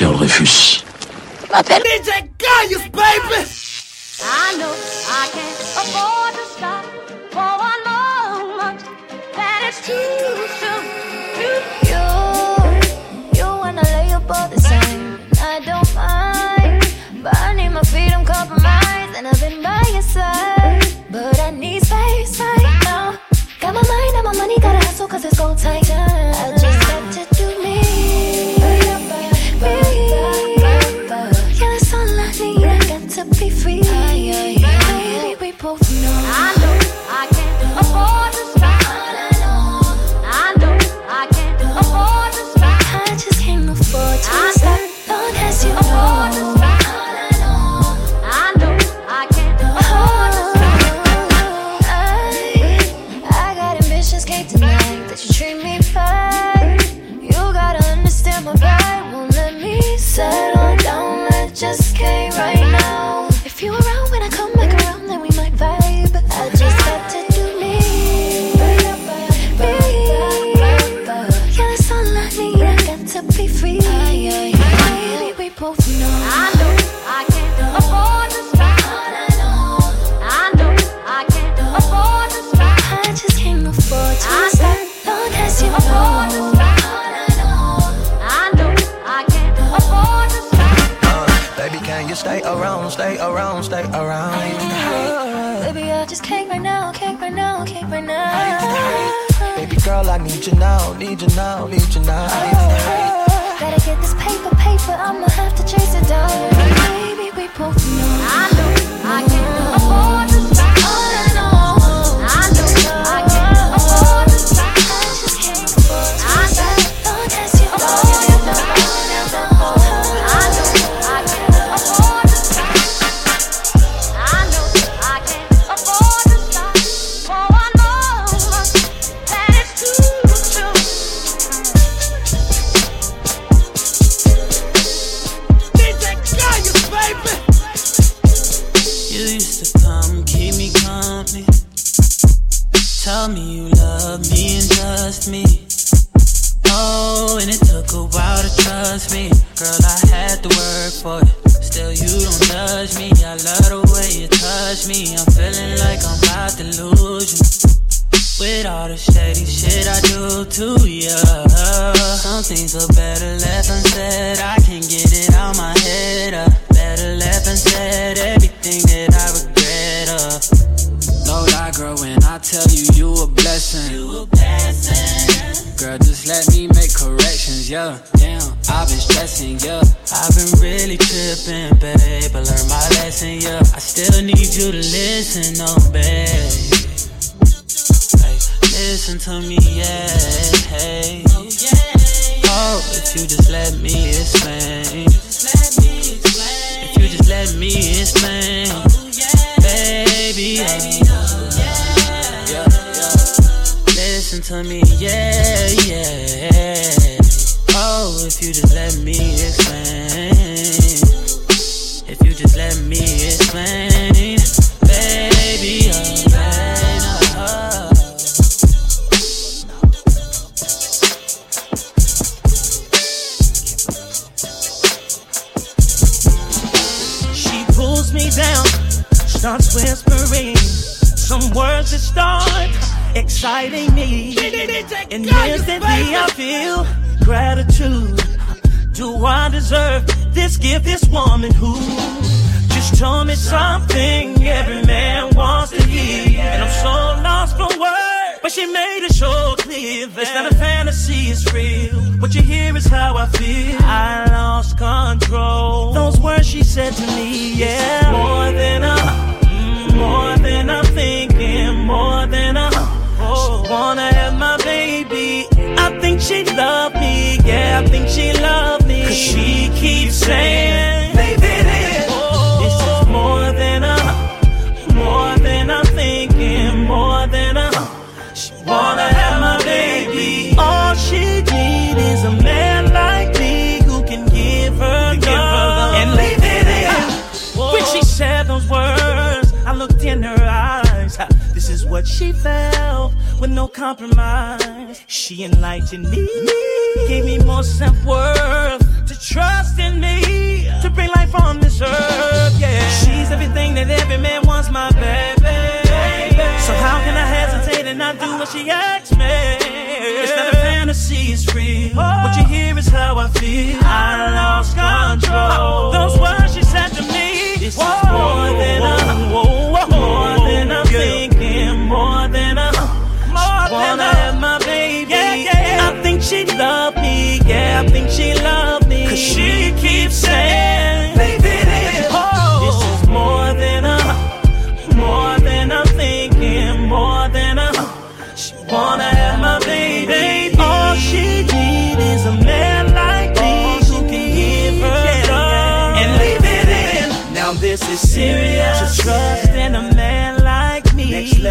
Je m'appelle DJ Kayus, baby! I know I can't afford to stop for one moment. That is too soon. You, you wanna lay up all the. I don't mind, but I need my freedom compromised, and I've been by your side. But I need space right now. Got my mind, got my money, gotta hustle, cause it's go time. Ah. don't stay around. Baby, I just can't right now, can't right now, can't right now. Baby girl, I need you now, need you now, need you now. Oh, gotta get this paper, paper, I'ma have to chase it down. Baby, we both know. I know, I can afford to buy. But she made it so clear that it's not a fantasy, it's real. What you hear is how I feel. I lost control. Those words she said to me, yeah. More than a, mm, more than I'm thinking, more than a, oh, she wanna have my baby. I think she loved me, yeah. I think she loved me. Cause she keeps saying. she fell with no compromise. She enlightened me, gave me more self worth to trust in me to bring life on this earth. Yeah, she's everything that every man wants, my baby. So how can I hesitate and not do what she asks me? It's not a fantasy, it's real. What you hear is how I feel. I lost control. Those words she said to me, this is more than a, more than I'm thinking more than a, more wanna have my baby. I think she love me, yeah, I think she love me. Cause she keeps saying,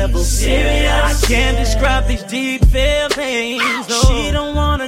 level serious. I can't describe these deep feelings. No. She don't want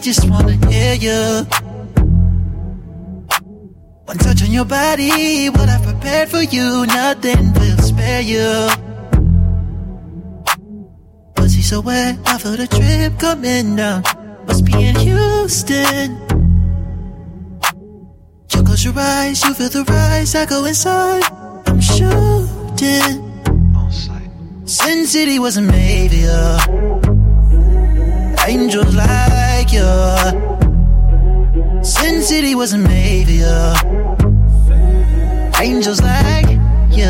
I just wanna hear you. One touch on your body, what I prepared for you, nothing will spare you. Pussy so wet, I feel the drip coming down. Must be in Houston. You close your eyes, you feel the rise. I go inside, I'm shooting. Sin City wasn't made for City made for you. Angels like you.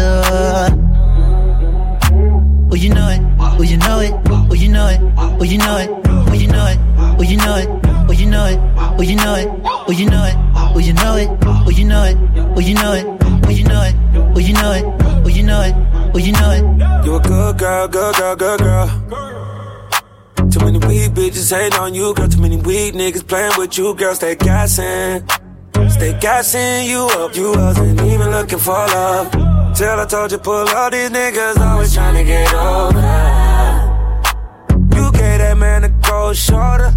Oh, you know it. Oh, you know it. Oh, you know it. Oh, you know it. Oh, you know it. Oh, you know it. Oh, you know it. Oh, you know it. Oh, you know it. Oh, you know it. Oh, you know it. Oh, you know it. Oh, you know it. Oh, you know it. Oh, you know it. Oh, you know it. You a good girl, good girl, good girl. Bitches hating on you, girl. Too many weak niggas playing with you, girl. Stay gassing. Stay gassing you up. You wasn't even looking for love. Till I told you pull up, these niggas always trying to get over. You gave that man a cold shoulder.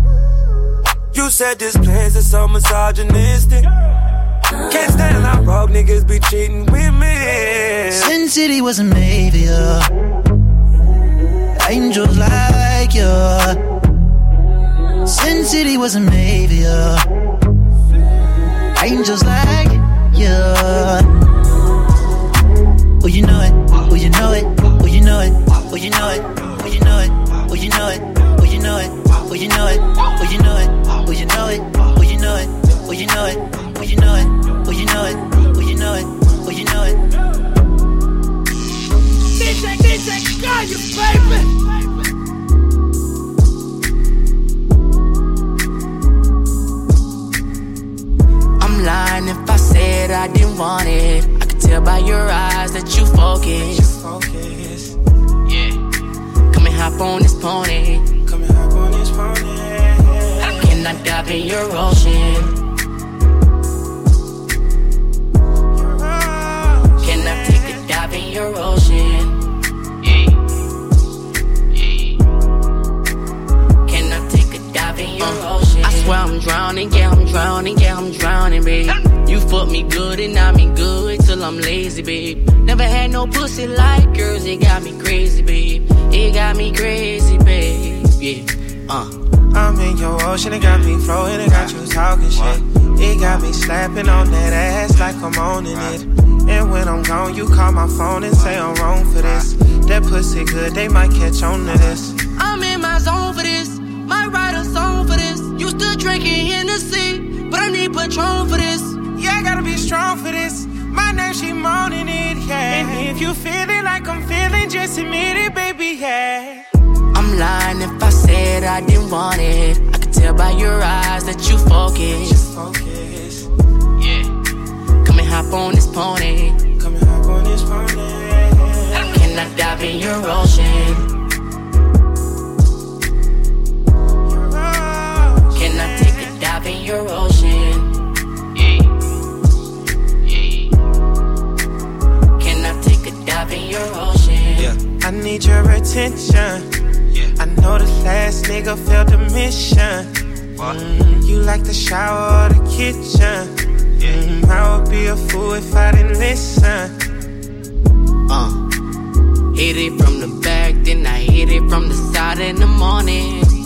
You said this place is so misogynistic. Can't stand how broke niggas be cheating with me. Sin City wasn't made for you. Angels like you. Sin City wasn't made for. Angels like you. Oh, you know it. Oh, you know it. Oh, you know it. Oh, you know it. Oh, you know it. Oh, you know it. Oh, you know it. Oh, you know it. Oh, you know it. Oh, you know it. Oh, you know it. Oh, you know it. Oh, you know it. Oh, you know it. Oh, you know it. Oh, you know it. DJ, DJ Kayus, baby. Lying if I said I didn't want it. I could tell by your eyes that you focus. Yeah. Come and hop on this pony. Come and hop on this pony. Can I dive in your ocean. Can I take a dive in your ocean? Yeah. Yeah. Can I take a dive in your ocean? Swear I'm drowning, yeah, I'm drowning, yeah, I'm drowning, babe. You fuck me good and I mean good till I'm lazy, babe. Never had no pussy like yours, it got me crazy, babe. It got me crazy, babe. Yeah. Uh. I'm in your ocean, it got me floating, it got you talking shit. It got me slapping on that ass like I'm owning it. And when I'm gone, you call my phone and say I'm wrong for this. That pussy good, they might catch on to this. I'm in my zone for this. Might write a song for this. Used to drinking Hennessy, but I need Patron for this. Yeah, I gotta be strong for this. My name, she moaning it, yeah. And if you feeling like I'm feeling, just admit it, baby, yeah. I'm lying if I said I didn't want it. I could tell by your eyes that you focus. Focus. Yeah. Come and hop on this pony. Come and hop on this pony. Can I dive in your ocean? Take dive in your ocean? Yeah. Yeah. Can I take a dive in your ocean? Yeah. I need your attention. Yeah. I know the last nigga failed the mission. Mm, you like the shower or the kitchen. Yeah. Mm, I would be a fool if I didn't listen. Uh. Hit it from the back, then I hit it from the side in the morning.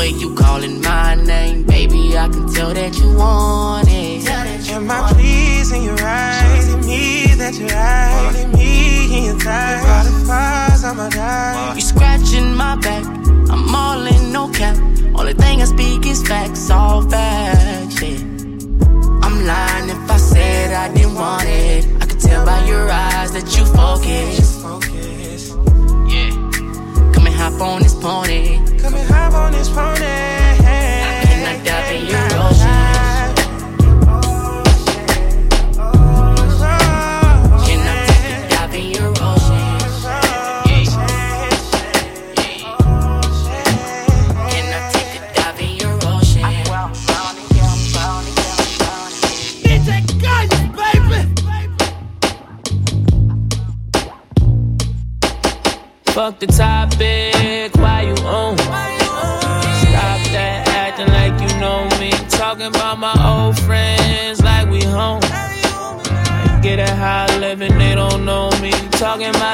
Yeah. And the way you calling my name, baby, I can tell that you want it. Am I pleasing your eyes? It me that you're hiding me in your thighs. All the fires, I'ma die. You scratching my back, I'm all in no cap. Only thing I speak is facts, all facts, yeah. I'm lying if I said I didn't want it. I could tell by your eyes that you focus. Focus. Yeah. Come and hop on this pony. Come and hop on this pony. I dive in your ocean?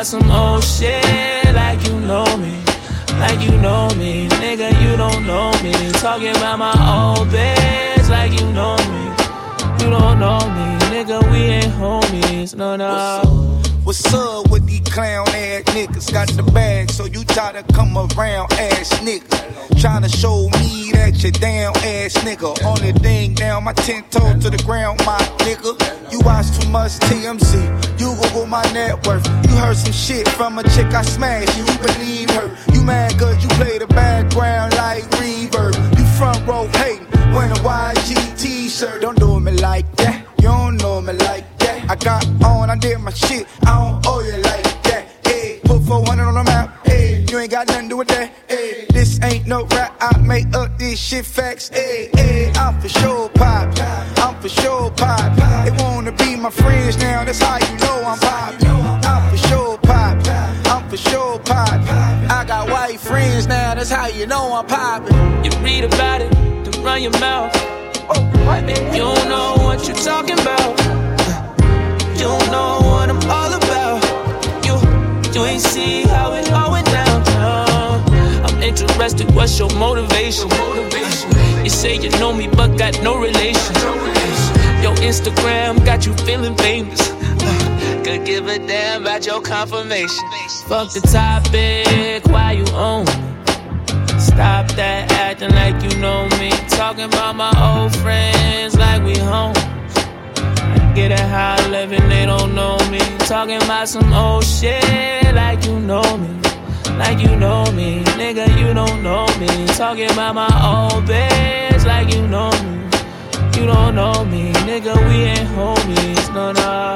About some old shit like you know me. Like you know me, nigga, you don't know me. Talking about my old bitch like you know me. You don't know me, nigga, we ain't homies, no, no. What's up with these clown ass niggas? Got the bag, so you try to come around ass nigga. Tryna show me that you down ass nigga. Only thing down my ten toes to the ground, my nigga. You watch too much TMZ. You Google my net worth. You heard some shit from a chick I smashed, you believe her. You mad cause you play the background like reverb. You front row hating, wearing a YG t-shirt. Don't do me like that. You don't know me like that. I got on, I did my shit. I don't owe you like that. Hey, put 400 on the map. Hey, you ain't got nothing to do with that. Hey, this ain't no rap. I make up this shit facts. Hey, hey, I'm for sure pop. I'm for sure pop. They wanna be my friends now. That's how you know I'm pop. I'm for sure pop. I'm for sure pop. I got white friends now. That's how you know I'm poppin'. You read about it, to run your mouth. Oh, you don't know what you're talking about. Know what I'm all about. You, you ain't see how it all went down. I'm interested, what's your motivation? You say you know me, but got no relation. Your Instagram got you feeling famous. Could give a damn about your confirmation. Fuck the topic, why you me? Stop that acting like you know me. Talking about my old friends like we home. Get I live and they don't know me. Talking about some old shit like you know me. Like you know me, nigga, you don't know me. Talking about my old bitch like you know me. You don't know me, nigga, we ain't homies, no, no.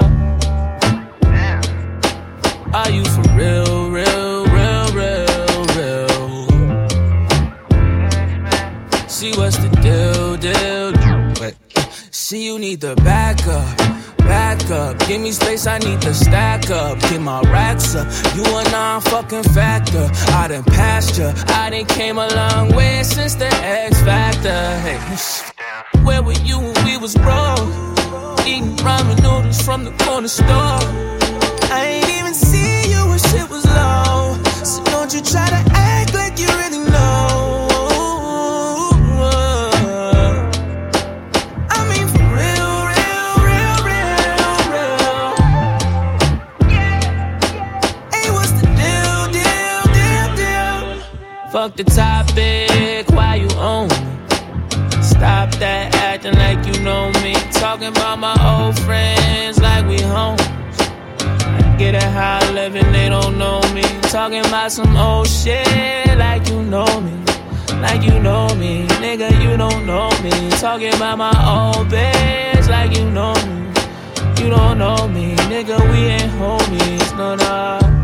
Are you for real, real, real, real, real? See what's the deal, deal? See you need the back up, back up. Give me space, I need to stack up. Get my racks up. You a non fucking factor. I done passed ya. I done came a long way since the X Factor. Hey, where were you when we was broke? Eating ramen noodles from the corner store. I ain't even see you when shit was low. So don't you try to act like you Fuck the topic, why you own me? Stop that acting like you know me. Talking about my old friends like we homies. I get I live and they don't know me. Talking about some old shit like you know me. Like you know me, nigga, you don't know me. Talking about my old bitch like you know me. You don't know me, nigga, we ain't homies, no, no.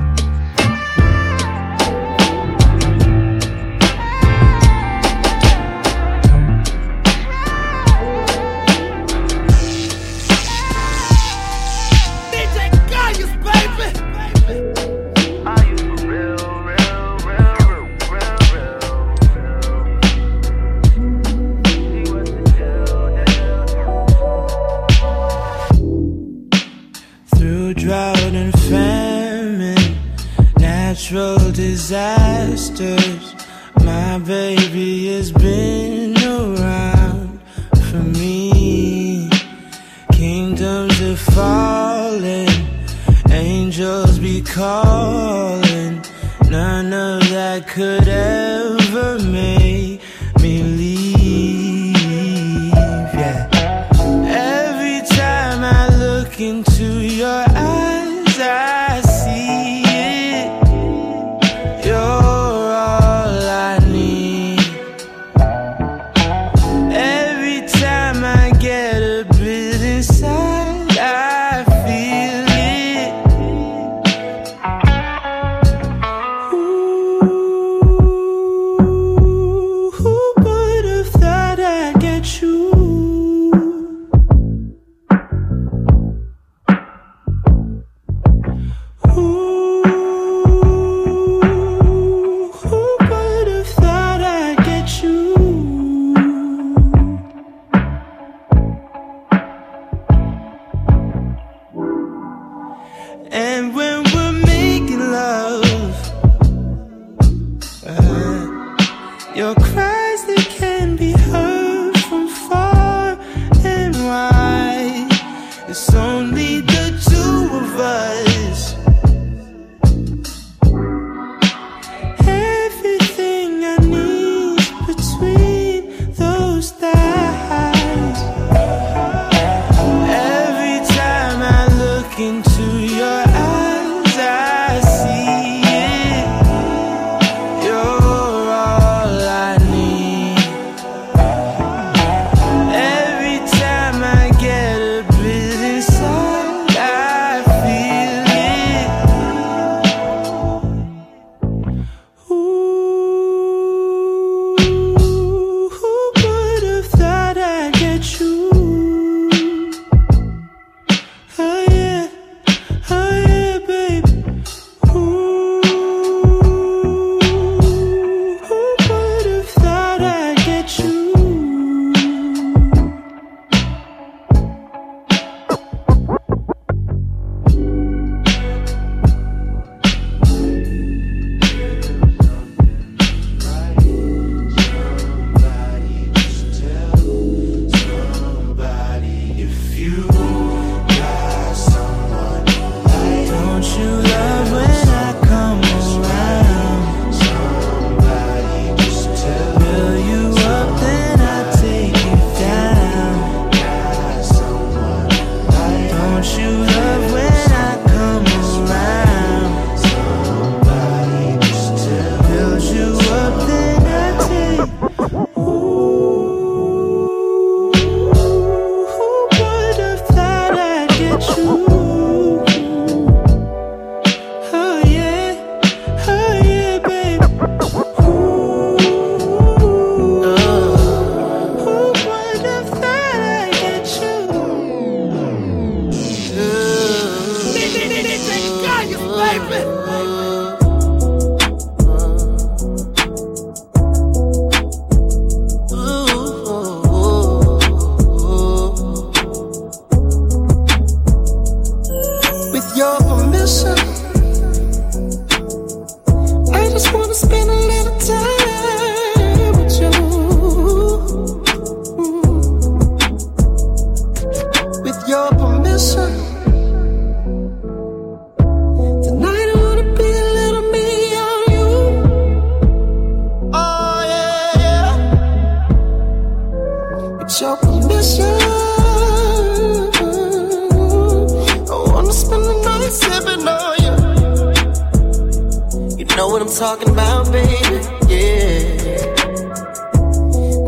talking about, baby. Yeah.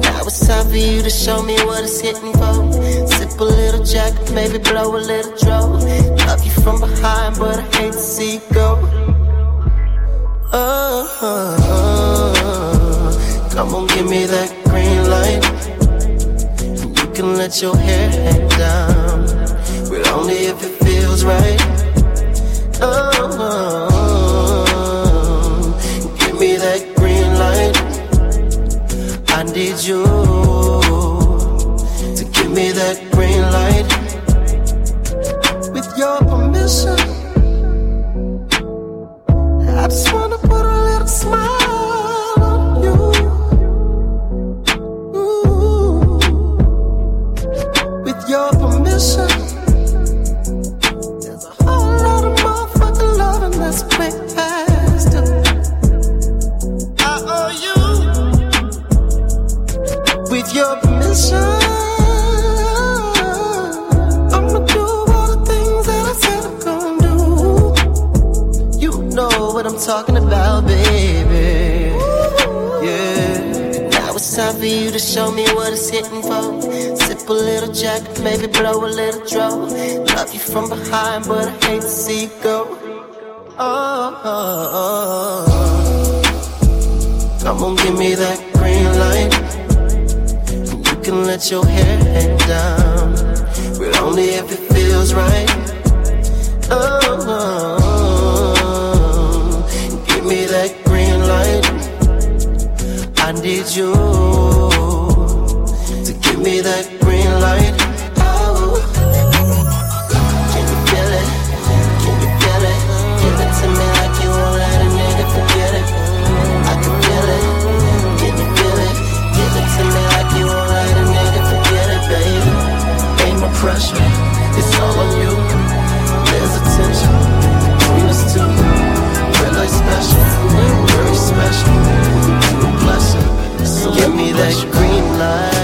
Now it's time for you to show me what it's hitting for. Sip a little jack, maybe blow a little drove. Love you from behind, but I hate to see you go. Oh, oh, oh. come on, give me that green light. You can let your hair hang down. I need you to give me that That green light.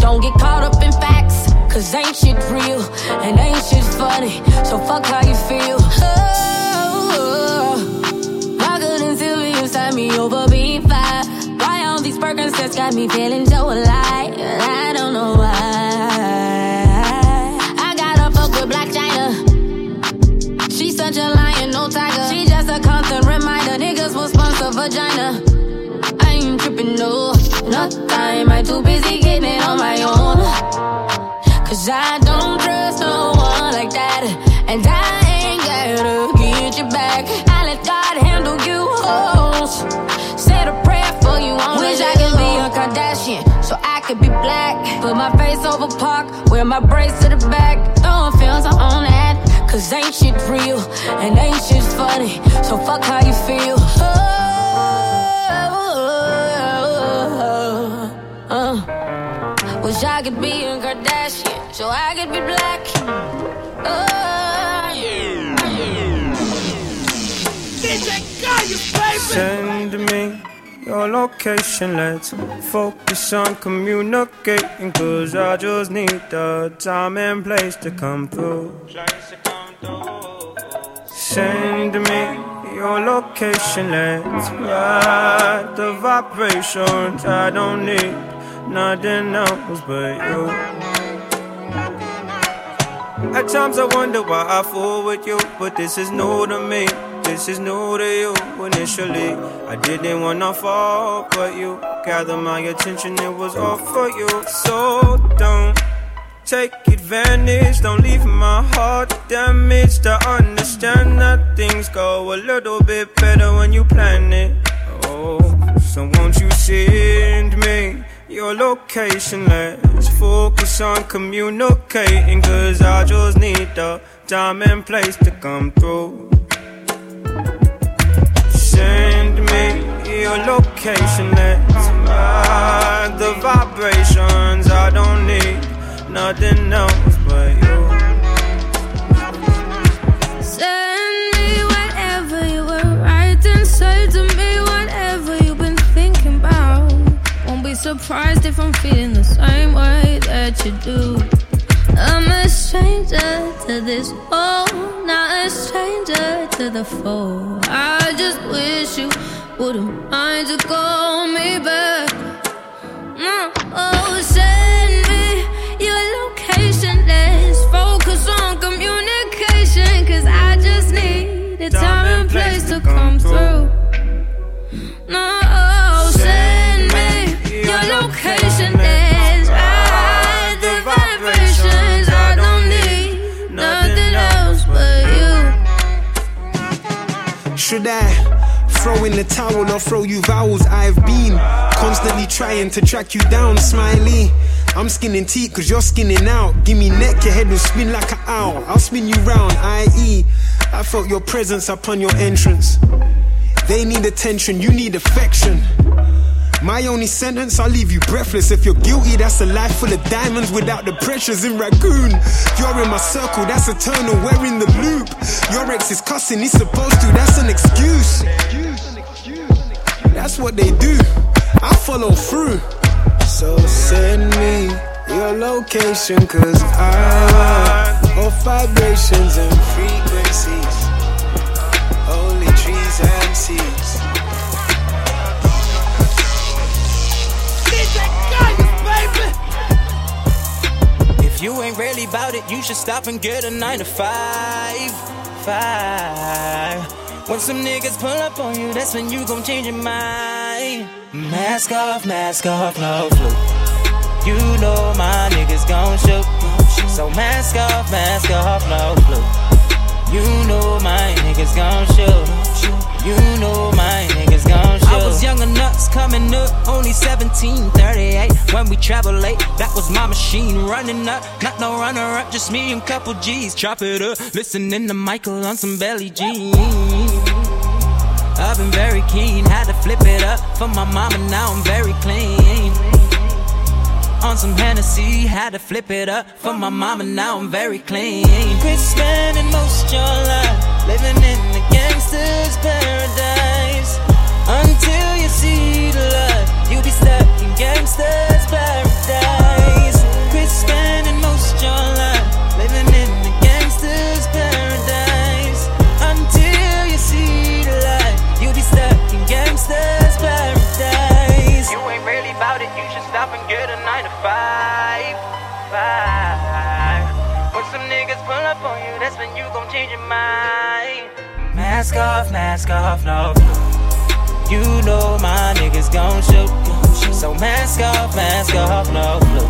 Don't get caught up in facts. Cause ain't shit real. And ain't shit funny. So fuck how you feel. Oh, Rocker than Sylvia inside me over being five. Why all these Percocets got me feeling so alive? I don't know why. I gotta fuck with Blac Chyna. She's such a lion, no tiger. She just a constant reminder. Niggas will sponsor vagina. No time. I too busy getting it on my own. Cause I don't trust no one like that. And I ain't gotta get you back. I let God handle you hoes. Said a prayer for you. I wish I could be a Kardashian. So I could be black. Put my face over park. Wear my braids to the back. Throwing films I'm on that. Cause ain't shit real. And ain't shit funny. So fuck how you feel. Could be a Kardashian, so I could be black. Oh, yeah. DJ Kayus, baby. Send me your location, let's focus on communicating. Cause I just need the time and place to come through. Send me your location, let's ride the vibrations. I don't need nothing else but you. At times I wonder why I fool with you, but this is new to me. This is new to you. Initially, I didn't wanna fall, but you gathered my attention. It was all for you. So don't take advantage. Don't leave my heart damaged. I understand that things go a little bit better when you plan it. Oh, so won't you send me your location? Let's focus on communicating. Cause I just need the time and place to come through. Send me your location. Let's ride the vibrations. I don't need nothing else but you. Surprised if I'm feeling the same way that you do. I'm a stranger to this world, not a stranger to the fold. I just wish you wouldn't mind to call me back. Oh, send me your location. Let's focus on communication. Cause I just need the time and place to come through. No, Should I throw in the towel or throw you vowels? I've been constantly trying to track you down, smiley. I'm skinning teeth cause you're skinning out. Give me neck, your head will spin like an owl. I'll spin you round, i.e. I felt your presence upon your entrance. They need attention, you need affection. My only sentence, I'll leave you breathless. If you're guilty, that's a life full of diamonds without the pressures in Raccoon. You're in my circle, that's eternal, we're in the loop. Your ex is cussing, he's supposed to, that's an excuse. That's what they do. I follow through. So send me your location, cause I want all vibrations and frequencies. Only trees and seas. About it, you should stop and get a nine to five. Five. When some niggas pull up on you, that's when you gon' change your mind. Mask off, mask off, no flu. You know my niggas gon' shoot. So mask off, mask off, no flu. You know my niggas gon' shoot. You know my niggas I was young and nuts coming up, only 17, 38. When we travel late, that was my machine running up. Not no runner up, just me and couple G's. Chop it up, listening to Michael on some Billie Jeans. I've been very keen, had to flip it up for my mama, now I'm very clean. On some Hennessy, had to flip it up for my mama, now I'm very clean. Quit spending most your life living in the gangster's paradise. Until you see the light, you'll be stuck in gangster's paradise. Quit spending most your life living in the gangster's paradise. Until you see the light, you'll be stuck in gangster's paradise. You ain't really about it, you should stop and get a nine to five. Five. When some niggas pull up on you, that's when you gon' change your mind. Mask off, mask off, no. You know my niggas gon' shoot. So mask off, mask off, no blue.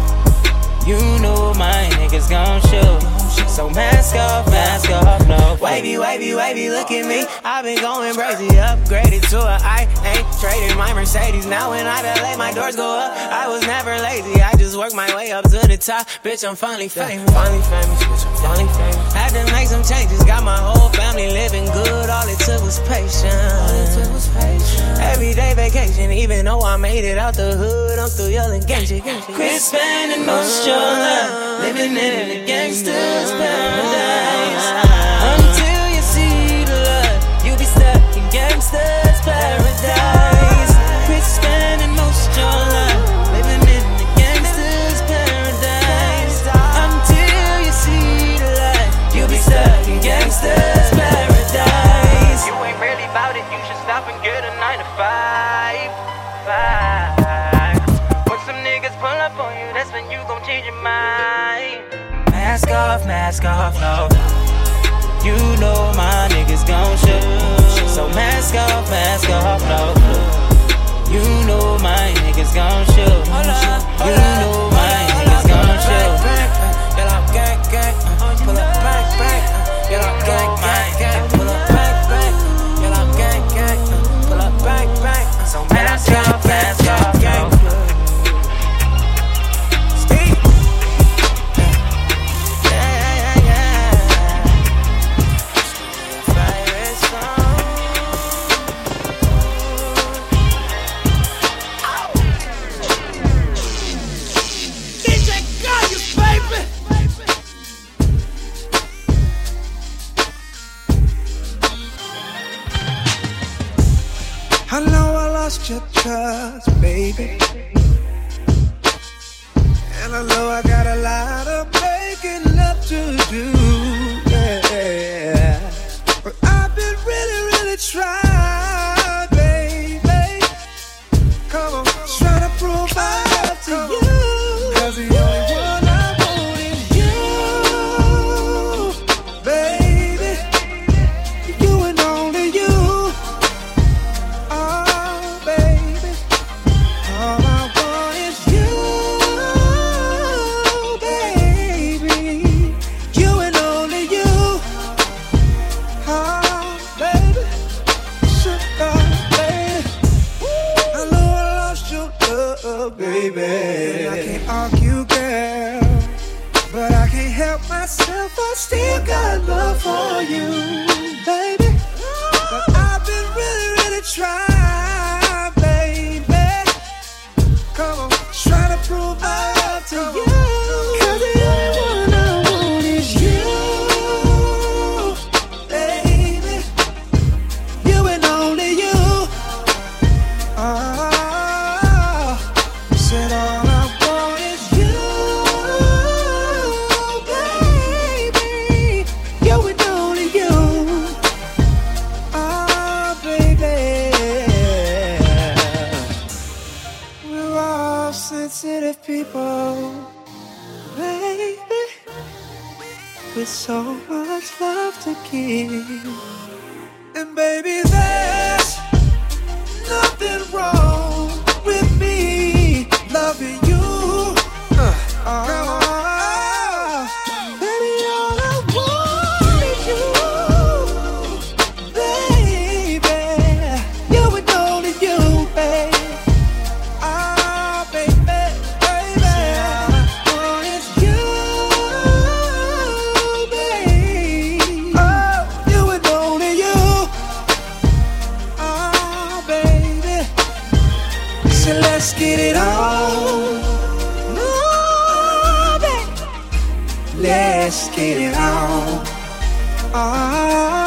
You know my niggas gon' shoot. So mask off, mask off, no. Wavy, wavy, wavy, look at me. I've been going crazy, upgraded to a I ain't traded my Mercedes. Now when I delay, my doors go up. I was never lazy, I just worked my way up to the top. Bitch, I'm finally famous. Finally famous, bitch, I'm finally famous. Had to make some changes, got my whole family living good. All it took was patience. Everyday vacation, even though I made it out the hood, I'm still yelling gangsta, gangsta. Quit spending most your life living in the gangster's paradise. Until you see the light, you'll be stuck in gangster's paradise. Off, mask off, no. You know my niggas gon' shoot. So mask off, mask off, no. You know my niggas gon' shoot. You know my niggas gon' shoot. Trust, baby. And I know I got a lot of making up to do. Yeah. But I've been really, really trying, Let's get it on. Ah,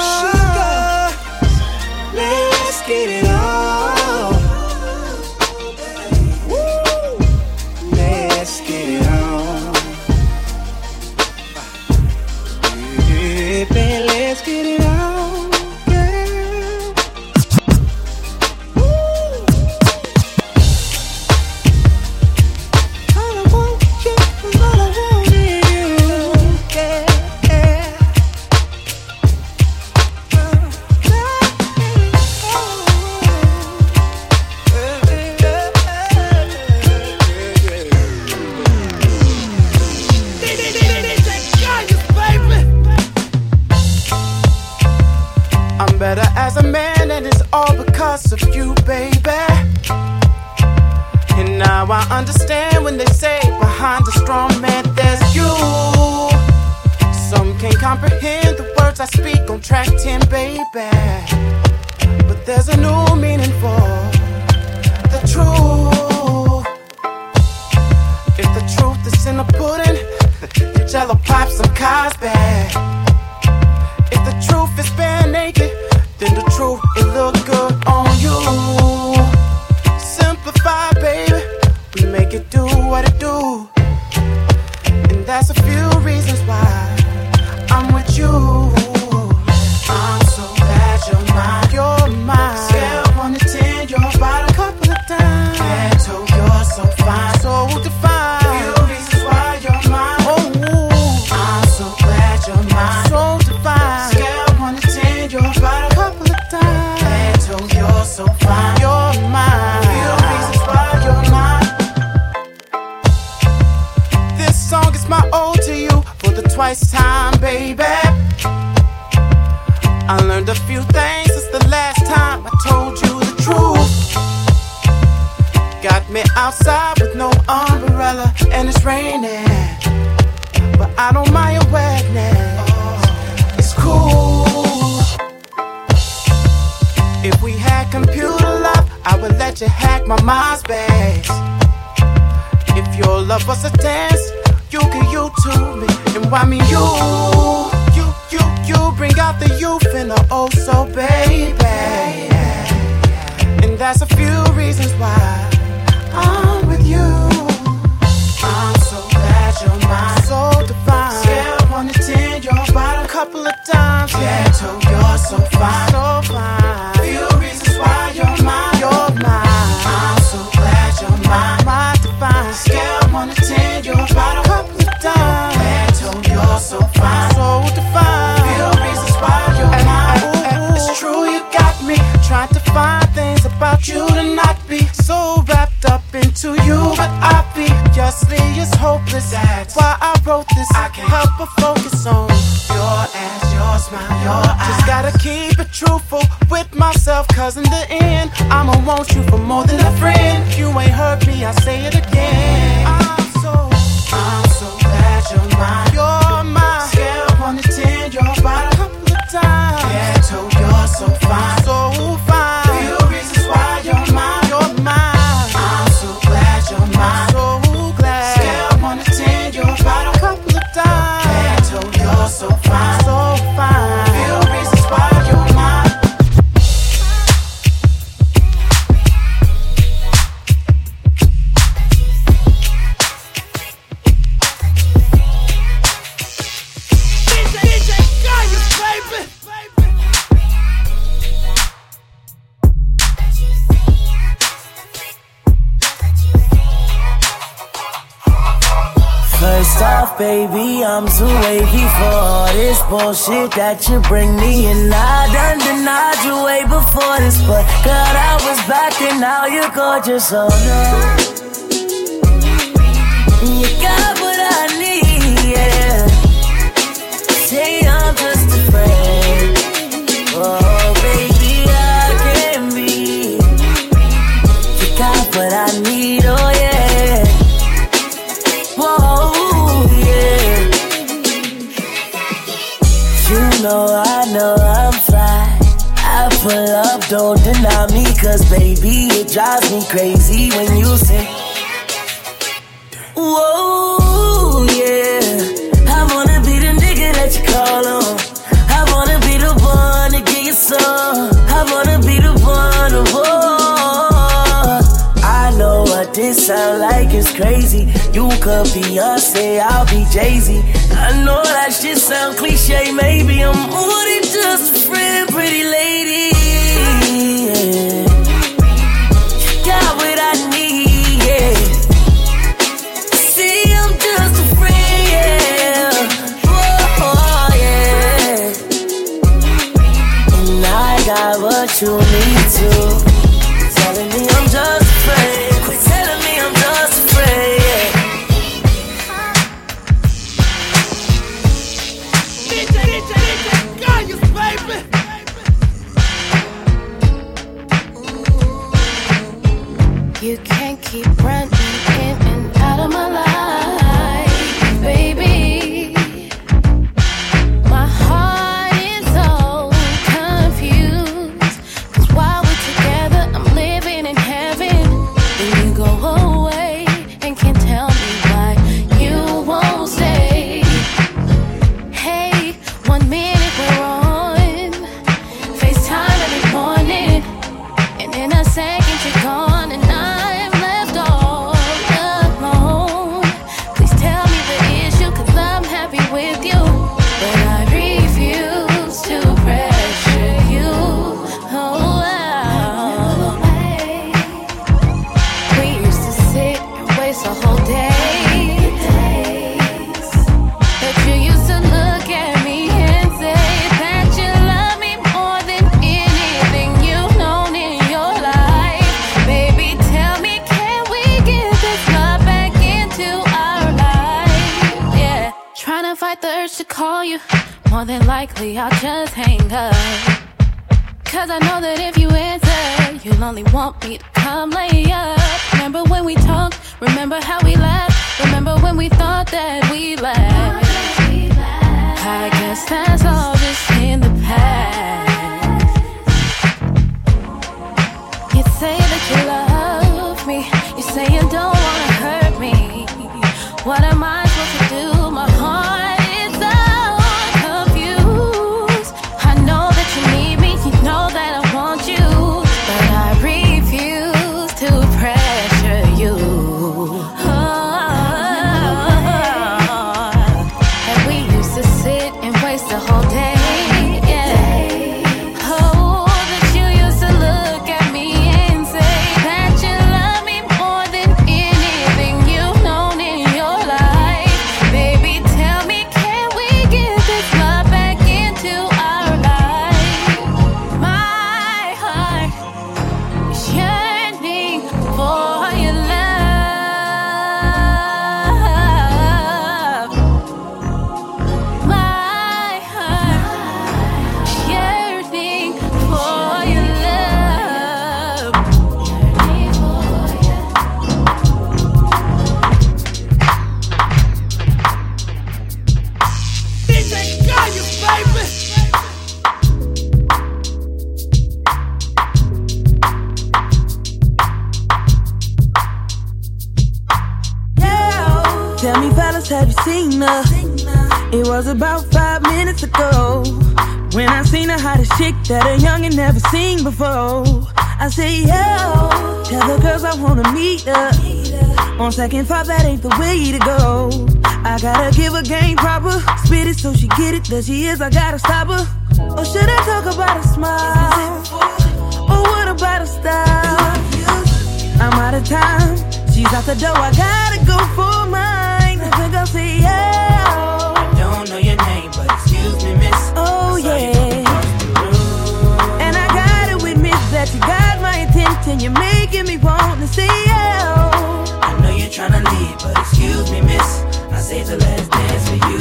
I learned a few things since the last time I told you the truth. Got me outside with no umbrella and it's raining. But I don't mind your wetness. It's cool. If we had computer love, I would let you hack my MySpace. If your love was a dance, you can YouTube me and why me you, you, bring out the youth in the oh so baby. And that's a few reasons why I'm with you. I'm so glad you're mine, so divine. Scale one to ten, you're about a couple of times. Ghetto, you're so fine, so fine. Few reasons why you're mine, you're mine. I'm about you to not be so wrapped up into you, but I be justly as hopeless. That's why I wrote this. I can't help but focus on your ass, your smile, your eyes. Just gotta keep it truthful with myself, cause in the end, I'ma want you for more than a friend. You ain't heard me, I say it again. I'm so, I'm so glad you're mine. Baby, I'm too wavy for this bullshit that you bring me. And I done denied you way before this, but God, I was back and now you're gorgeous. Oh no. Cause baby, it drives me crazy when you say, Whoa, yeah. I wanna be the nigga that you call on. I wanna be the one to get you some. I wanna be the one to hold. I know what this sound like is crazy. You could be Beyonce, I'll be Jay Z. I know that shit sound cliche, maybe I'm than just a friend, pretty lady. You need to. Likely, I'll just hang up. Cause I know that if you answer, you'll only want me to come lay up. Remember when we talked? Remember how we laughed? Remember when we thought that we laughed? I guess that's all just in the past. You say that you love me, you say you don't wanna hurt me. What am I second thought, that ain't the way to go. I gotta give her game proper. Spit it so she get it. There she is, I gotta stop her. Or should I talk about a smile? Or what about a style? I'm out of time. She's out the door, I gotta go for mine. I think I'll say yeah. I don't know your name, but excuse me, miss. Oh, yeah. And I gotta admit that you got my attention. You're making me want to see tryna leave, but excuse me, miss. I saved the last dance for you.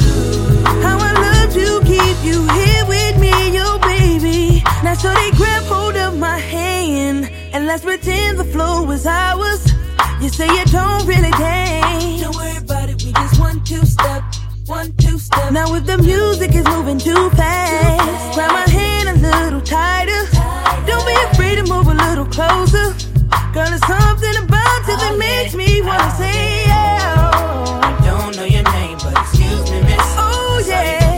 How I love to keep you here with me, your baby. Now, so they grab hold of my hand, and let's pretend the flow was ours. You say you don't really dance. Don't worry about it, we just one, two step. One, two step. Now, if the music is moving too fast, grab my hand a little tighter. Don't be afraid to move a little closer. Girl, there's something about you makes me wanna say yeah. I don't know your name, but excuse me, miss. Oh yeah.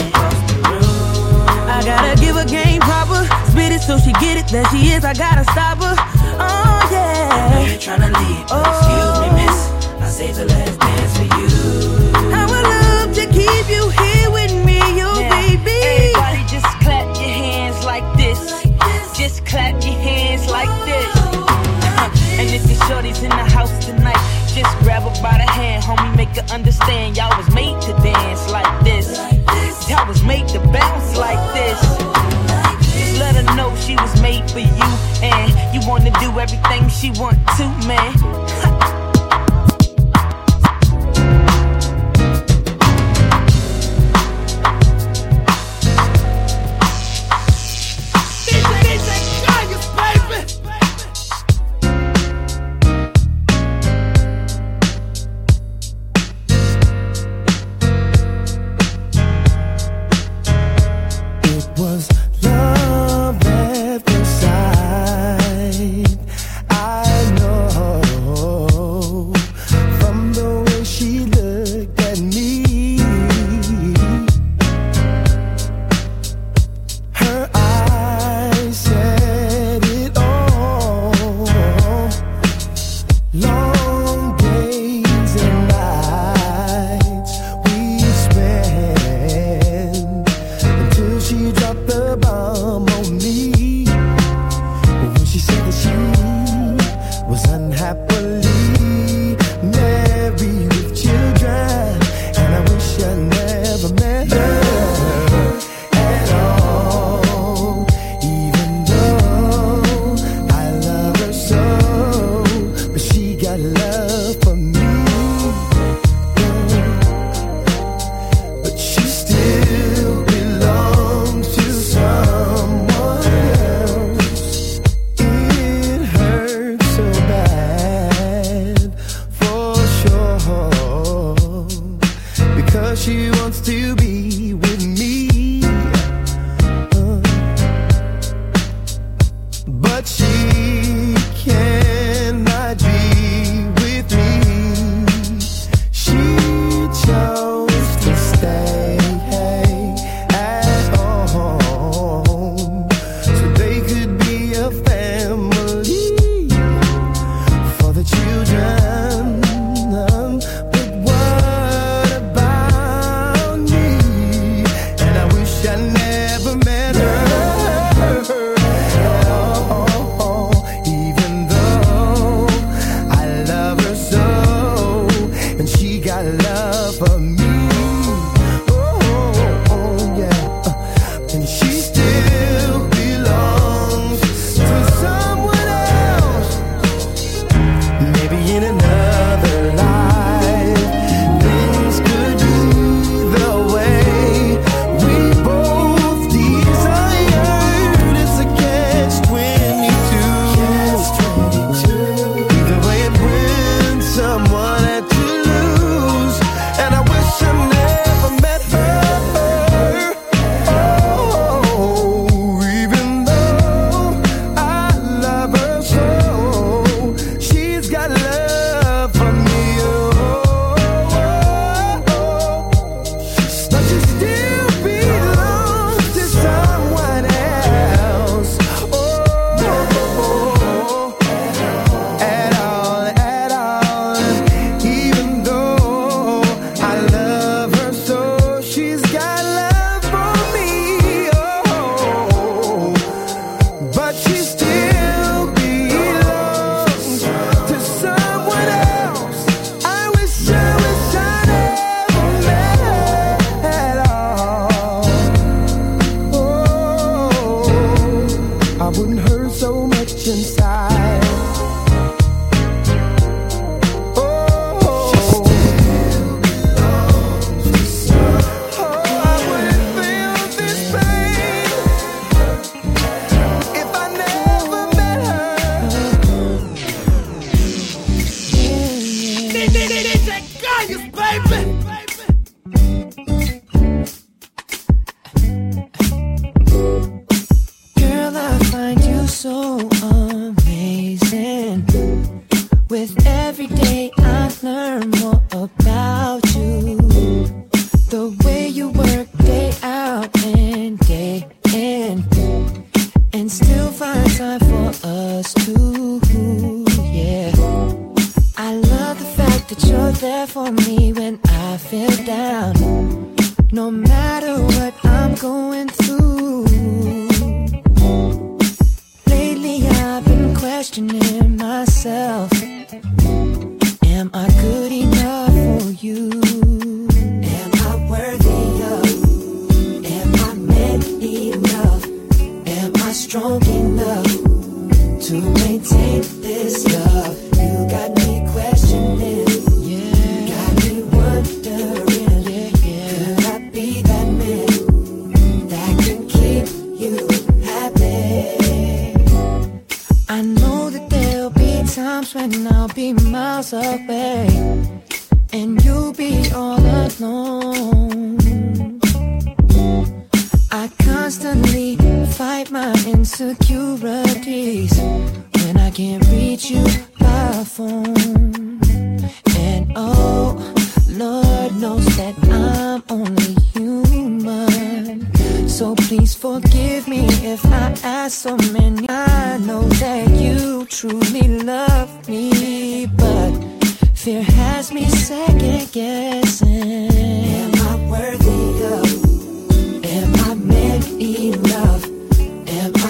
I gotta give her game proper. Spit it so she get it There she is. I gotta stop her. Oh yeah. I know yeah. you're tryna leave, but oh. excuse me, miss. I saved the last dance for you. I would love to keep you here with me, you baby. Everybody just clap your hands like this. Just clap your hands like oh, this. And if your shorty's in the house tonight, just grab her by the hand, homie, make her understand y'all was made to dance like this. Y'all was made to bounce like this. Just let her know she was made for you, and you wanna do everything she want to, man.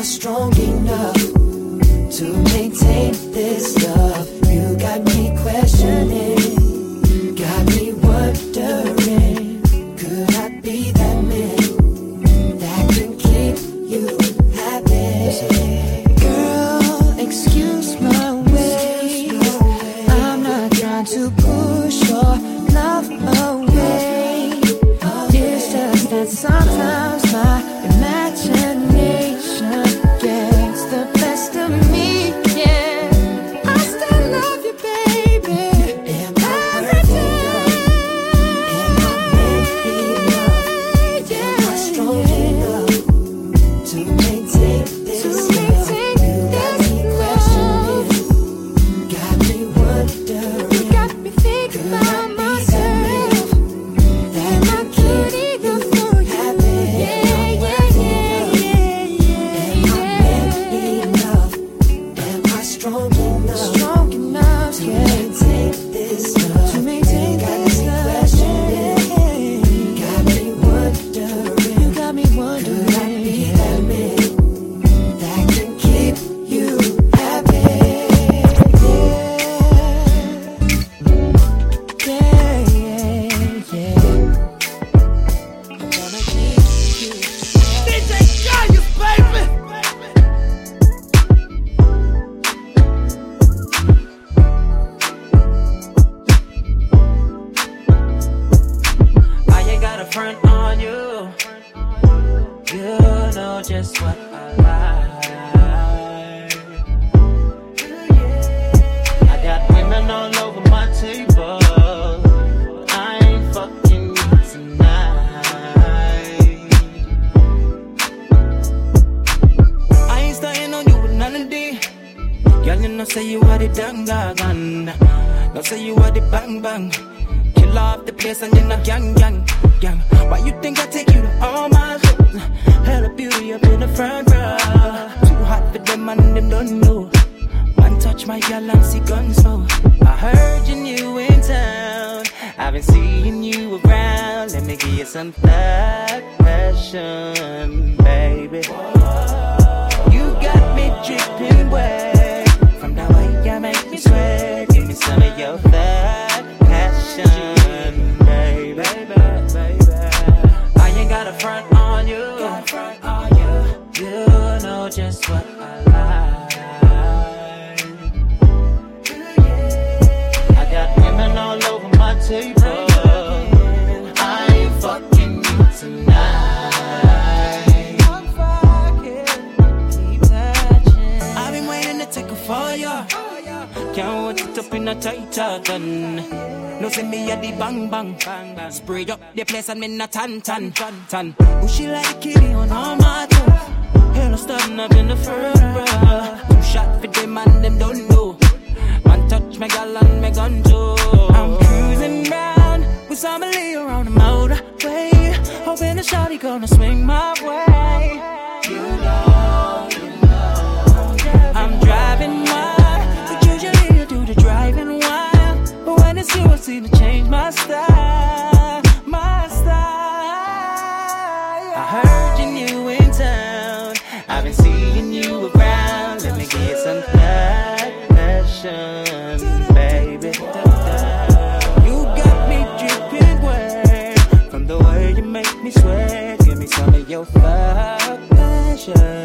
strong enough to maintain you the dangagan. No say you are the bang bang. Kill off the place and you're not gang gang gang. Why you think I take you to all my shows? Hella beauty up in the front row. Too hot for them and them don't know. One touch my girl and see guns flow. I heard you new in town. I've been seeing you around. Let me give you some thug passion, baby. You got me dripping wet. Sweat. Give me some of your thug passion, baby. I ain't got a front on you. You know just what I like. I got women all over my table. Can't wait to top in a tight gun. No see me at the bang bang bang bang. Spray up the place and me na tan tan tan tan. Oh she like kitty on all my toes. Hell starting up in the bra. Two shot for them and them don't know. Man touch my gal and my gun too. I'm cruising round with somebody around the motorway. Hoping the shawty gonna swing my way. You know, will seem to change my style, my style. I heard you new in town. I've been seeing you around. Let me get some passion, baby. You got me dripping wet from the way you make me sweat. Give me some of your passion.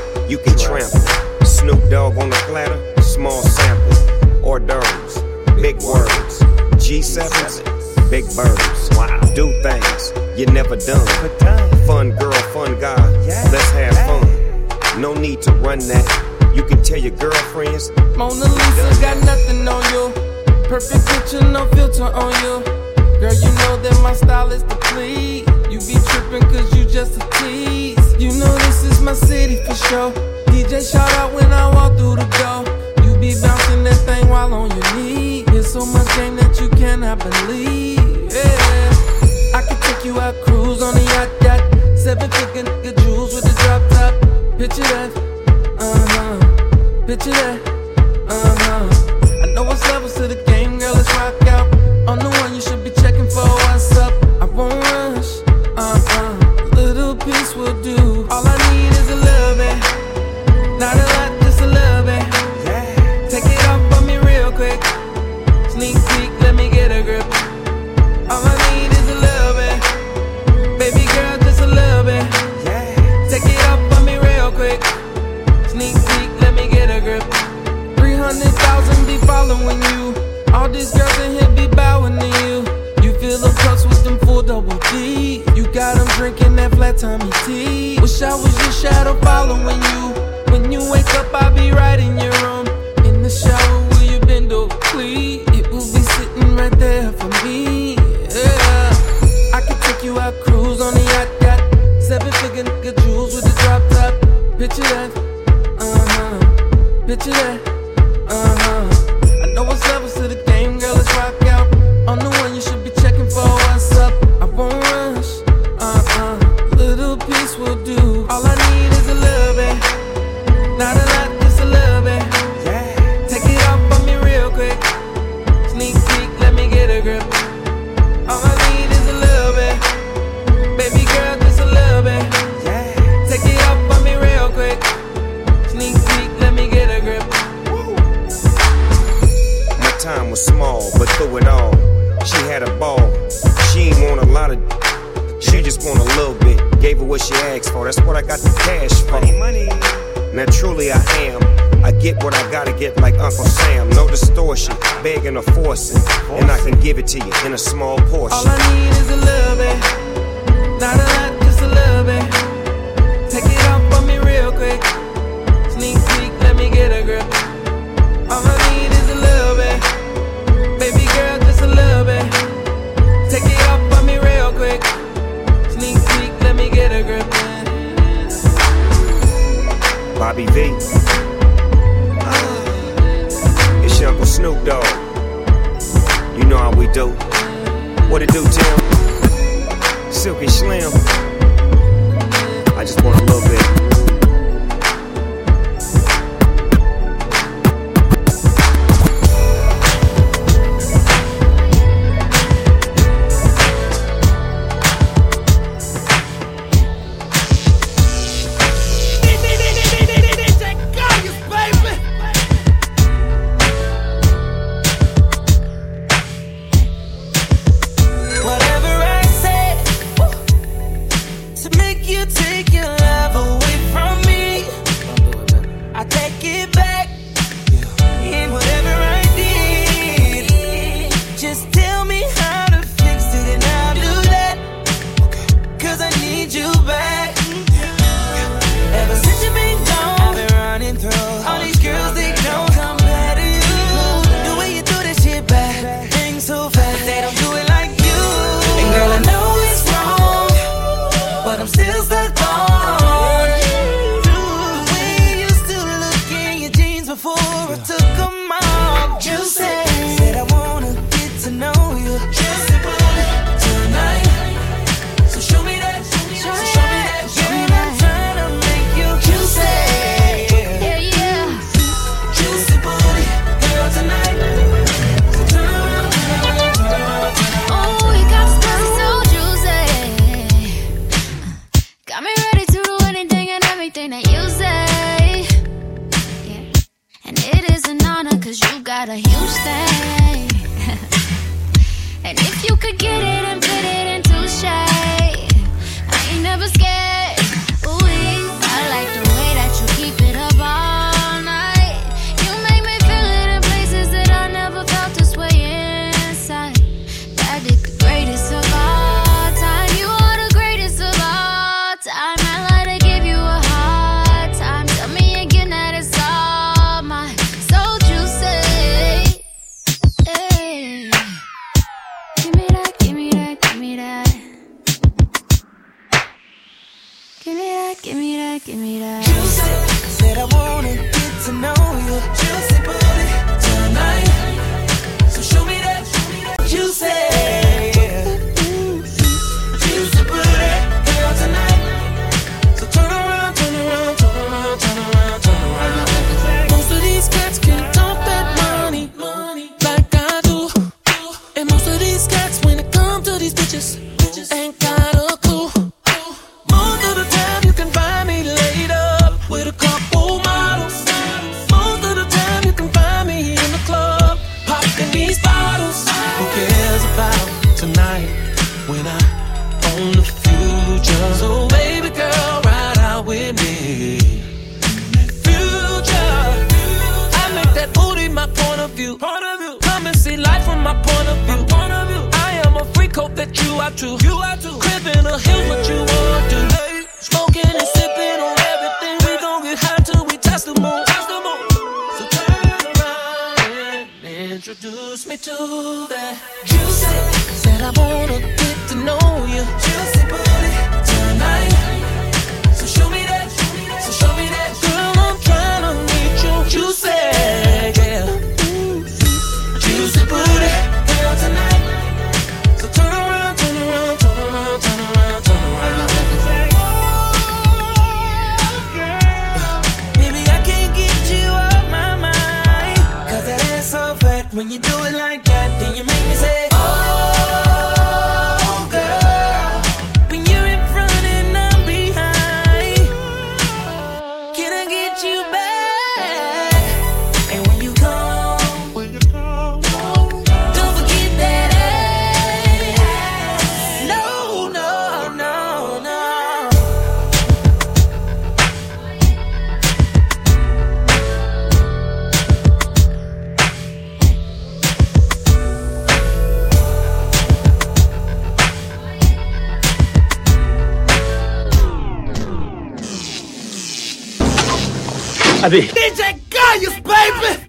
you can trample. Snoop Dogg on the platter, small sample. Hors d'oeuvres, big words. G7s, big birds. Wow. Do things you never done. Fun girl, fun guy. Let's have fun. No need to run that. You can tell your girlfriends. Mona Lisa got nothing on you. Perfect picture, no filter on you. Girl, you know that my style is to please. You be tripping cause you just a tease. You know this is my city for sure. DJ shout out when I walk through the door. You be bouncing that thing while on your knees. There's so much game that you cannot believe. Yeah. I could take you out, cruise on the yacht, yacht. Seven figure jewels with the drop top. Picture that, uh huh. Picture that. right there for me.